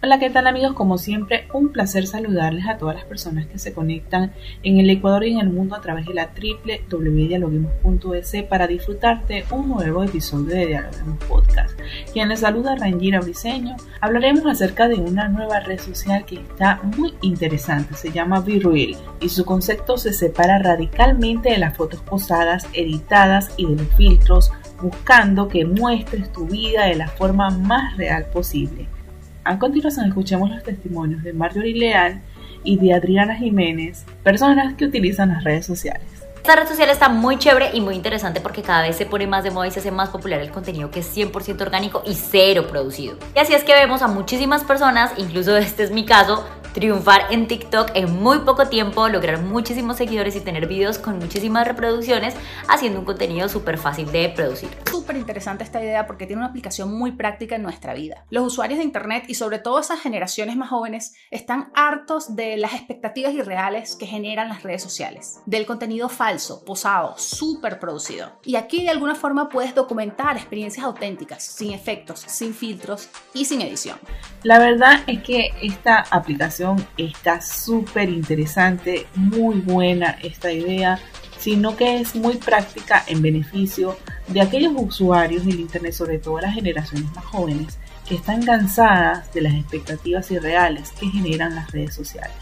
Hola, ¿qué tal amigos? Como siempre, un placer saludarles a todas las personas que se conectan en el Ecuador y en el mundo a través de la www.dialoguemos.es para disfrutar de un nuevo episodio de Dialoguemos Podcast. Quien les saluda Rangira Briseño, hablaremos acerca de una nueva red social que está muy interesante, se llama BeReal y su concepto se separa radicalmente de las fotos posadas, editadas y de los filtros, buscando que muestres tu vida de la forma más real posible. A continuación escuchemos los testimonios de Marjorie Leal y de Adriana Jiménez, personas que utilizan las redes sociales. Esta red social está muy chévere y muy interesante porque cada vez se pone más de moda y se hace más popular el contenido que es 100% orgánico y cero producido. Y así es que vemos a muchísimas personas, incluso este es mi caso, triunfar en TikTok en muy poco tiempo, lograr muchísimos seguidores y tener videos con muchísimas reproducciones haciendo un contenido súper fácil de producir. Súper interesante esta idea porque tiene una aplicación muy práctica en nuestra vida. Los usuarios de Internet y sobre todo esas generaciones más jóvenes están hartos de las expectativas irreales que generan las redes sociales, del contenido falso, posado, súper producido. Y aquí de alguna forma puedes documentar experiencias auténticas, sin efectos, sin filtros y sin edición. La verdad es que esta aplicación está súper interesante, muy buena esta idea, sino que es muy práctica en beneficio de aquellos usuarios del Internet, sobre todo las generaciones más jóvenes, que están cansadas de las expectativas irreales que generan las redes sociales.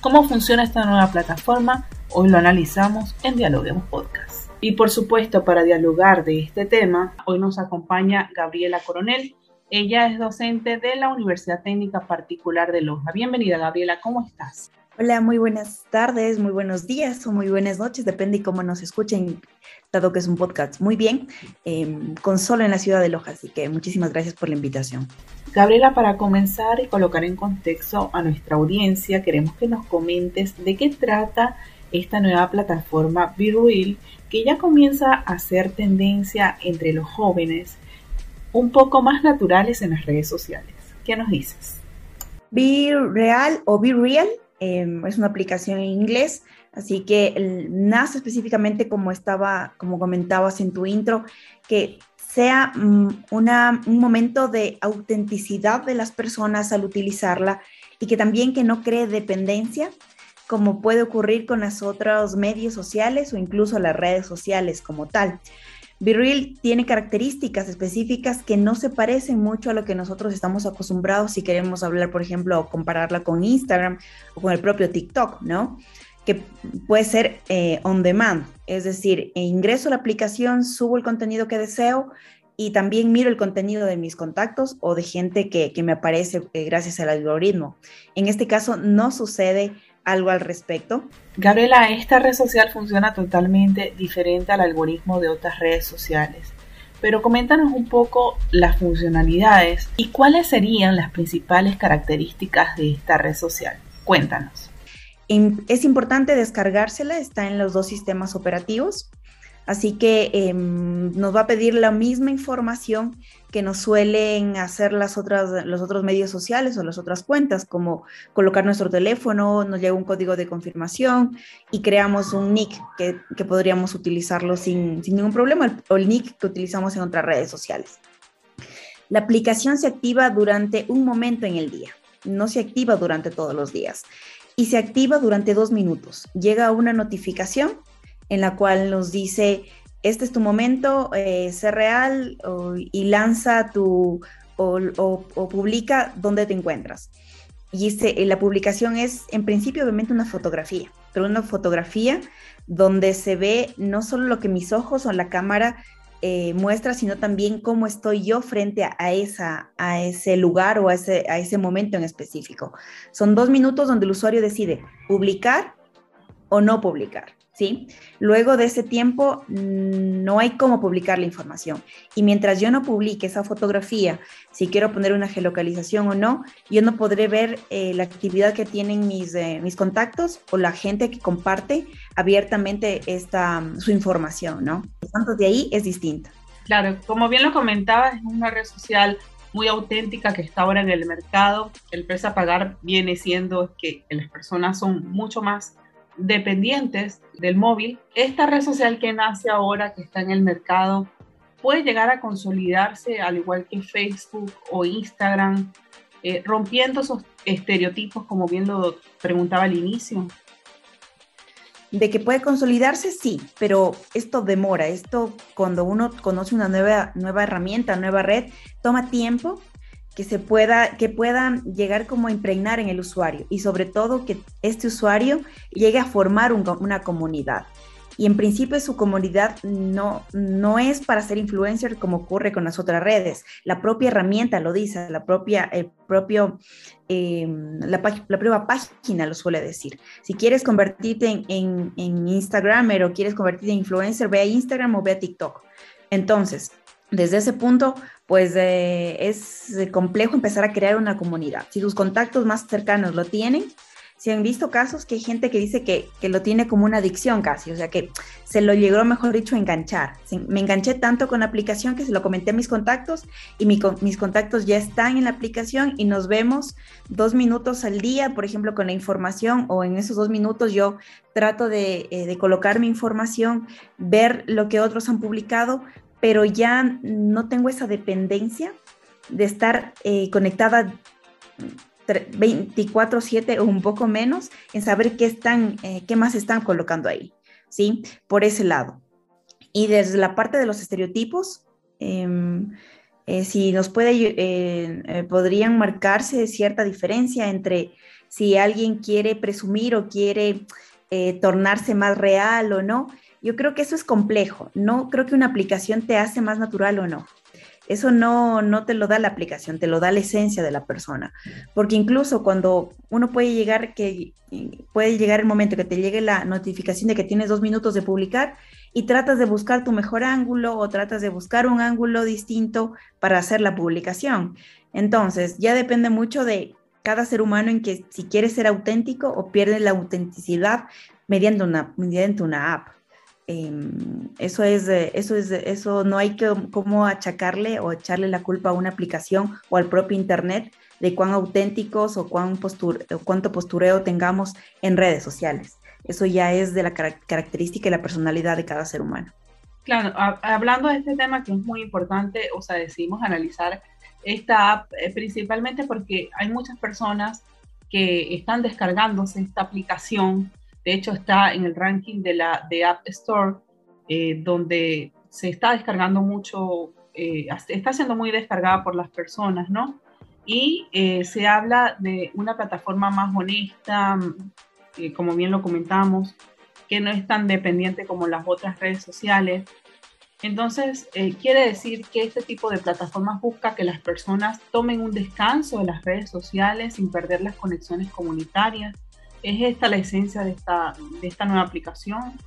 ¿Cómo funciona esta nueva plataforma? Hoy lo analizamos en Dialoguemos Podcast. Y por supuesto, para dialogar de este tema, hoy nos acompaña Gabriela Coronel, ella es docente de la Universidad Técnica Particular de Loja. Bienvenida, Gabriela, ¿cómo estás? Hola, muy buenas tardes, muy buenos días o muy buenas noches, depende de cómo nos escuchen, dado que es un podcast muy bien, em, con solo en la ciudad de Loja, así que muchísimas gracias por la invitación. Gabriela, para comenzar y colocar en contexto a nuestra audiencia, queremos que nos comentes de qué trata esta nueva plataforma BeReal, que ya comienza a hacer tendencia entre los jóvenes un poco más naturales en las redes sociales. ¿Qué nos dices? Be Real o Be Real em, es una aplicación en inglés, así que nace específicamente como estaba, como comentabas en tu intro, que sea mm, un momento de autenticidad de las personas al utilizarla y que también que no cree dependencia como puede ocurrir con los otros medios sociales o incluso las redes sociales como tal. BeReal tiene características específicas que no se parecen mucho a lo que nosotros estamos acostumbrados si queremos hablar, por ejemplo, o compararla con Instagram o con el propio TikTok, ¿no? Que puede ser eh, on demand, es decir, ingreso a la aplicación, subo el contenido que deseo y también miro el contenido de mis contactos o de gente que, me aparece eh, gracias al algoritmo. En este caso no sucede algo al respecto? Gabriela, esta red social funciona totalmente diferente al algoritmo de otras redes sociales, pero coméntanos un poco las funcionalidades y cuáles serían las principales características de esta red social. Cuéntanos. Es importante descargársela, está en los dos sistemas operativos, Así que em, nos va a pedir la misma información que nos suelen hacer las otras, los otros medios sociales o las otras cuentas, como colocar nuestro teléfono, nos llega un código de confirmación y creamos un nick que, podríamos utilizarlo sin, sin, ningún problema, o el nick que utilizamos en otras redes sociales. La aplicación se activa durante un momento en el día, no se activa durante todos los días y se activa durante dos minutos. Llega una notificación en la cual nos dice, este es tu momento, eh, sé real y lanza tu o, publica dónde te encuentras. Y este, la publicación es en principio obviamente una fotografía, pero una fotografía donde se ve no solo lo que mis ojos o la cámara eh, muestra, sino también cómo estoy yo frente a, esa, a ese lugar o a ese, a ese momento en específico. Son dos minutos donde el usuario decide publicar o no publicar. ¿Sí? Luego de ese tiempo mm, no hay cómo publicar la información. Y mientras yo no publique esa fotografía, si quiero poner una geolocalización o no, yo no podré ver eh, la actividad que tienen mis, eh, mis contactos o la gente que comparte abiertamente esta, su información, ¿no? Por de ahí es distinto. Claro, como bien lo comentaba, es una red social muy auténtica que está ahora en el mercado. El precio a pagar viene siendo que las personas son mucho más dependientes del móvil. Esta red social que nace ahora, que está en el mercado, puede llegar a consolidarse al igual que Facebook o Instagram, eh, rompiendo esos estereotipos, como bien lo preguntaba al inicio. De que puede consolidarse, sí, pero esto demora. Esto, cuando uno conoce una nueva, nueva herramienta, nueva red, toma tiempo que se pueda, que puedan llegar como a impregnar en el usuario y sobre todo que este usuario llegue a formar una comunidad. Y en principio su comunidad no, no es para ser influencer como ocurre con las otras redes. La propia herramienta lo dice, la propia, el propio, em, la, propia página lo suele decir. Si quieres convertirte en, en, en Instagram o quieres convertirte en influencer, ve a Instagram o ve a TikTok. Entonces, desde ese punto, pues eh, es complejo empezar a crear una comunidad. Si tus contactos más cercanos lo tienen, si han visto casos que hay gente que dice que, lo tiene como una adicción casi, o sea que se lo llegó, mejor dicho, a enganchar. Me enganché tanto con la aplicación que se lo comenté a mis contactos y mis contactos ya están en la aplicación y nos vemos dos minutos al día, por ejemplo, con la información o en esos dos minutos yo trato de, eh, de colocar mi información, ver lo que otros han publicado, pero ya no tengo esa dependencia de estar eh, conectada 24/7 o un poco menos en saber qué están, eh, qué más están colocando ahí, ¿sí? Por ese lado. Y desde la parte de los estereotipos, em, eh, si nos puede, podrían marcarse cierta diferencia entre si alguien quiere presumir o quiere tornarse más real o no, yo creo que eso es complejo. No creo que una aplicación te hace más natural o no. Eso no, no te lo da la aplicación, te lo da la esencia de la persona. Porque incluso cuando uno puede llegar, que puede llegar el momento que te llegue la notificación de que tienes dos minutos de publicar y tratas de buscar tu mejor ángulo o tratas de buscar un ángulo distinto para hacer la publicación. Entonces, ya depende mucho de cada ser humano en que si quiere ser auténtico o pierde la autenticidad mediante una, mediante una app. Em, eso es, eso es, eso no hay que cómo achacarle o echarle la culpa a una aplicación o al propio internet de cuán auténticos o cuán cuánto postureo tengamos en redes sociales. Eso ya es de la característica y la personalidad de cada ser humano. Claro, hablando de este tema que es muy importante, o sea, decidimos analizar esta app eh, principalmente porque hay muchas personas que están descargándose esta aplicación de hecho, está en el ranking de la de App Store, eh, donde se está descargando mucho, eh, está siendo muy descargada por las personas, ¿no? Y eh, se habla de una plataforma más honesta, como bien lo comentamos, que no es tan dependiente como las otras redes sociales. Entonces, quiere decir que este tipo de plataformas busca que las personas tomen un descanso de las redes sociales sin perder las conexiones comunitarias ¿Es esta la esencia de esta, de esta nueva aplicación?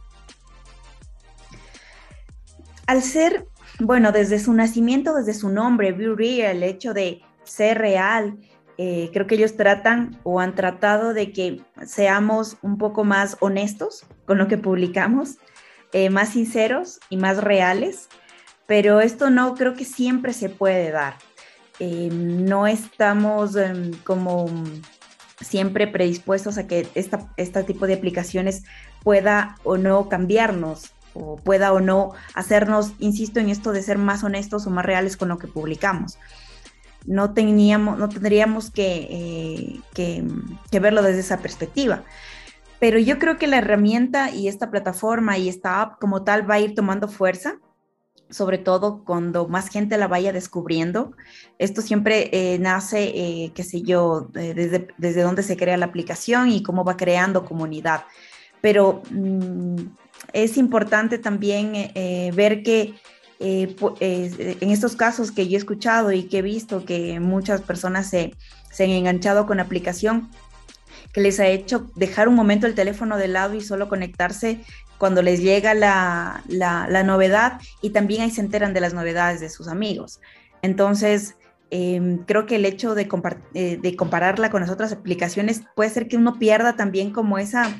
Al ser, bueno, desde su nacimiento, desde su nombre, Real, el hecho de ser real, eh, creo que ellos tratan o han tratado de que seamos un poco más honestos con lo que publicamos, eh, más sinceros y más reales, pero esto no creo que siempre se puede dar. Eh, no estamos em, como siempre predispuestos a que esta, este tipo de aplicaciones pueda o no cambiarnos o pueda o no hacernos, insisto en esto de ser más honestos o más reales con lo que publicamos. No, teníamos, no tendríamos que, eh, que verlo desde esa perspectiva. Pero yo creo que la herramienta y esta plataforma y esta app como tal va a ir tomando fuerza sobre todo cuando más gente la vaya descubriendo. Esto siempre eh, nace, eh, qué sé yo, desde, desde dónde se crea la aplicación y cómo va creando comunidad. Pero mm, es importante también eh, ver que en estos casos que yo he escuchado y que he visto que muchas personas se, se han enganchado con la aplicación, que les ha hecho dejar un momento el teléfono de lado y solo conectarse cuando les llega la, la, novedad y también ahí se enteran de las novedades de sus amigos. Entonces, em, creo que el hecho de, eh, de compararla con las otras aplicaciones puede ser que uno pierda también como esa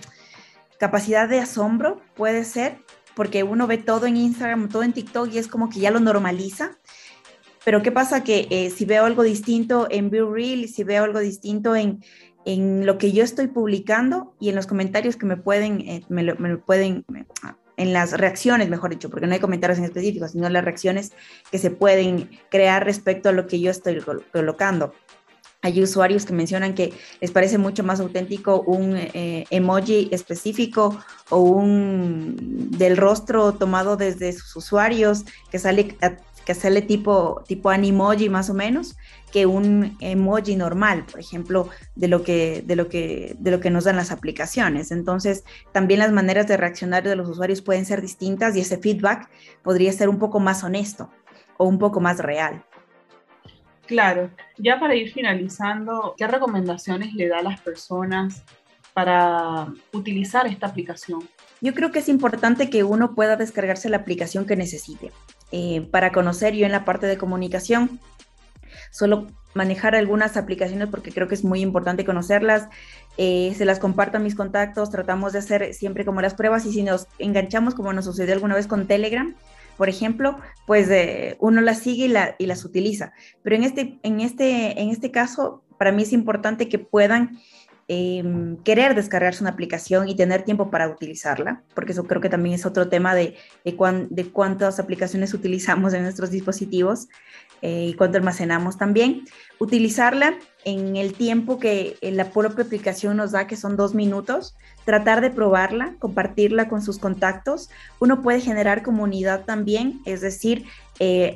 capacidad de asombro, puede ser, porque uno ve todo en Instagram, todo en TikTok y es como que ya lo normaliza. Pero ¿qué pasa? Que eh, si veo algo distinto en Be Real, si veo algo distinto en, en lo que yo estoy publicando y en los comentarios que me pueden, eh, me, pueden, en las reacciones, mejor dicho, porque no hay comentarios en específico, sino las reacciones que se pueden crear respecto a lo que yo estoy colocando. Hay usuarios que mencionan que les parece mucho más auténtico un eh, emoji específico o un del rostro tomado desde sus usuarios que sale que sale tipo tipo animoji más o menos que un emoji normal, por ejemplo, de lo que de lo que de lo que nos dan las aplicaciones. Entonces, también las maneras de reaccionar de los usuarios pueden ser distintas y ese feedback podría ser un poco más honesto o un poco más real. Claro, ya para ir finalizando, ¿qué recomendaciones le da a las personas para utilizar esta aplicación? Yo creo que es importante que uno pueda descargarse la aplicación que necesite. Eh, para conocer yo en la parte de comunicación, solo manejar algunas aplicaciones porque creo que es muy importante conocerlas. Eh, se las comparto a mis contactos, tratamos de hacer siempre como las pruebas y si nos enganchamos como nos sucedió alguna vez con Telegram, por ejemplo, pues eh, uno las sigue y, las utiliza. Pero en este, en, este, en este caso, para mí es importante que puedan em, querer descargarse una aplicación y tener tiempo para utilizarla, porque eso creo que también es otro tema de, de, cuántas aplicaciones utilizamos en nuestros dispositivos eh, y cuánto almacenamos también. Utilizarla en el tiempo que la propia aplicación nos da, que son dos minutos, tratar de probarla, compartirla con sus contactos. Uno puede generar comunidad también, es decir, eh,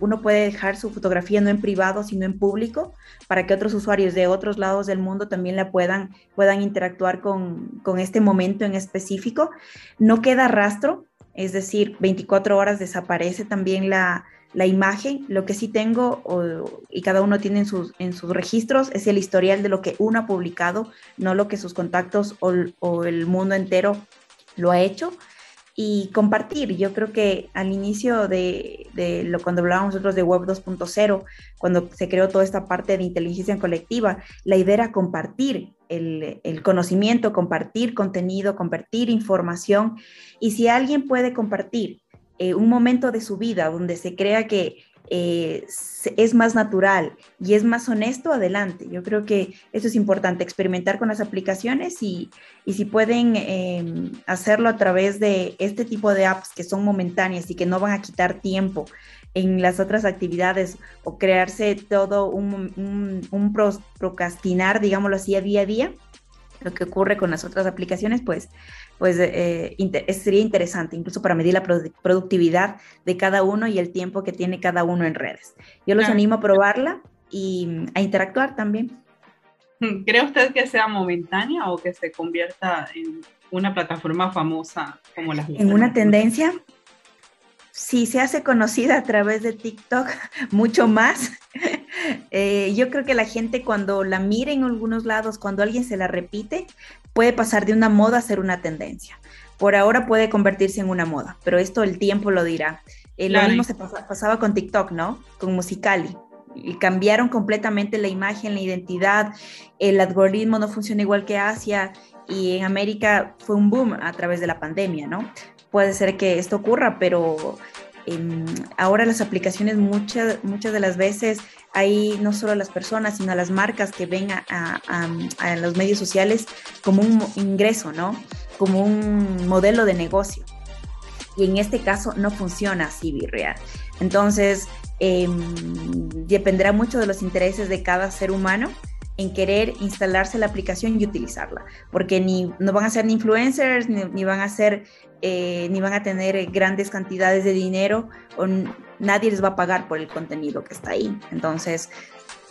uno puede dejar su fotografía no en privado, sino en público, para que otros usuarios de otros lados del mundo también la puedan, puedan interactuar con, con este momento en específico. No queda rastro, es decir, 24 horas desaparece también la, la imagen, lo que sí tengo y cada uno tiene en sus, en sus registros es el historial de lo que uno ha publicado, no lo que sus contactos o, el mundo entero lo ha hecho. Y compartir, yo creo que al inicio de, de lo cuando hablábamos nosotros de Web 2.0, cuando se creó toda esta parte de inteligencia colectiva, la idea era compartir el, el, conocimiento, compartir contenido, compartir información. Y si alguien puede compartir eh, un momento de su vida donde se crea que eh, es más natural y es más honesto, adelante. Yo creo que eso es importante, experimentar con las aplicaciones y, si pueden em, hacerlo a través de este tipo de apps que son momentáneas y que no van a quitar tiempo en las otras actividades o crearse todo un, un procrastinar, digámoslo así, a día a día, lo que ocurre con las otras aplicaciones, pues pues eh, sería interesante, incluso para medir la productividad de cada uno y el tiempo que tiene cada uno en redes. Yo los animo a probarla y a interactuar también. ¿Cree usted que sea momentánea o que se convierta en una plataforma famosa como las En una tendencia, si se hace conocida a través de TikTok, mucho más. Eh, yo creo que la gente cuando la mire en algunos lados, cuando alguien se la repite, puede pasar de una moda a ser una tendencia. Por ahora puede convertirse en una moda, pero esto el tiempo lo dirá. Eh, lo mismo se pasaba con TikTok, ¿no? Con Musicali. Y cambiaron completamente la imagen, la identidad, el algoritmo no funciona igual que Asia y en América fue un boom a través de la pandemia, ¿no? Puede ser que esto ocurra, pero em, ahora las aplicaciones muchas, muchas de las veces hay no solo las personas, sino las marcas que ven a, los medios sociales como un ingreso, ¿no? Como un modelo de negocio. Y en este caso no funciona así, Virreal. Entonces, em, dependerá mucho de los intereses de cada ser humano en querer instalarse la aplicación y utilizarla, porque ni no van a ser ni influencers, ni, van a ser, eh, ni van a tener grandes cantidades de dinero, o nadie les va a pagar por el contenido que está ahí. Entonces,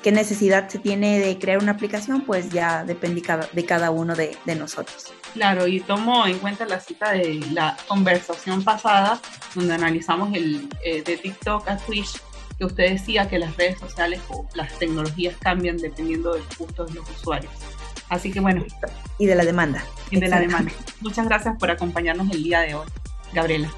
¿qué necesidad se tiene de crear una aplicación? Pues ya depende de cada uno de, nosotros. Claro, y tomo en cuenta la cita de la conversación pasada, donde analizamos el eh, de TikTok a Twitch que usted decía que las redes sociales o las tecnologías cambian dependiendo del gusto de los usuarios. Así que bueno. Y de la demanda. Y de la demanda. Muchas gracias por acompañarnos el día de hoy, Gabriela.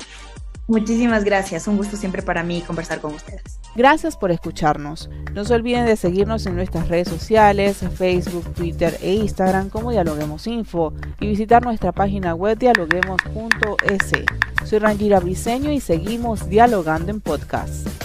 Muchísimas gracias, un gusto siempre para mí conversar con ustedes. Gracias por escucharnos. No se olviden de seguirnos en nuestras redes sociales, Facebook, Twitter e Instagram como Dialoguemos Info y visitar nuestra página web dialoguemos.es. Soy Rangira Briseño y seguimos dialogando en podcast.